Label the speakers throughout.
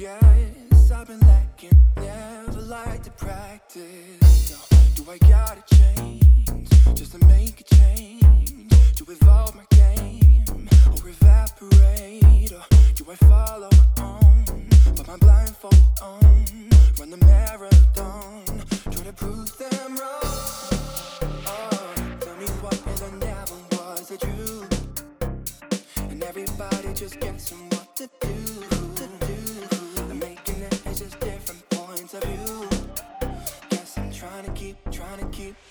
Speaker 1: Guess I've been lacking, never like to practice. So, do I gotta change just to make a change? To evolve my game or evaporate? Or do I follow my own? Put my blindfold on, run the marathon, try to prove them wrong. Oh, tell me what is and never was it true? And everybody just guessing what to do. Keep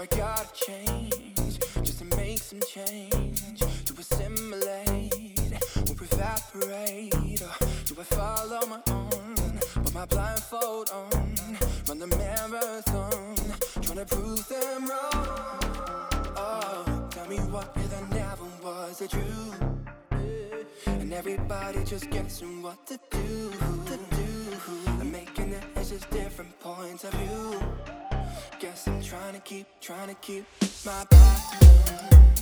Speaker 1: I gotta change just to make some change to assimilate or evaporate? Or do I follow my own, put my blindfold on, run the marathon, trying to prove them wrong? Oh, tell me what if I never was a true? And everybody just guessing what. To do. Trying to keep, trying to keep my.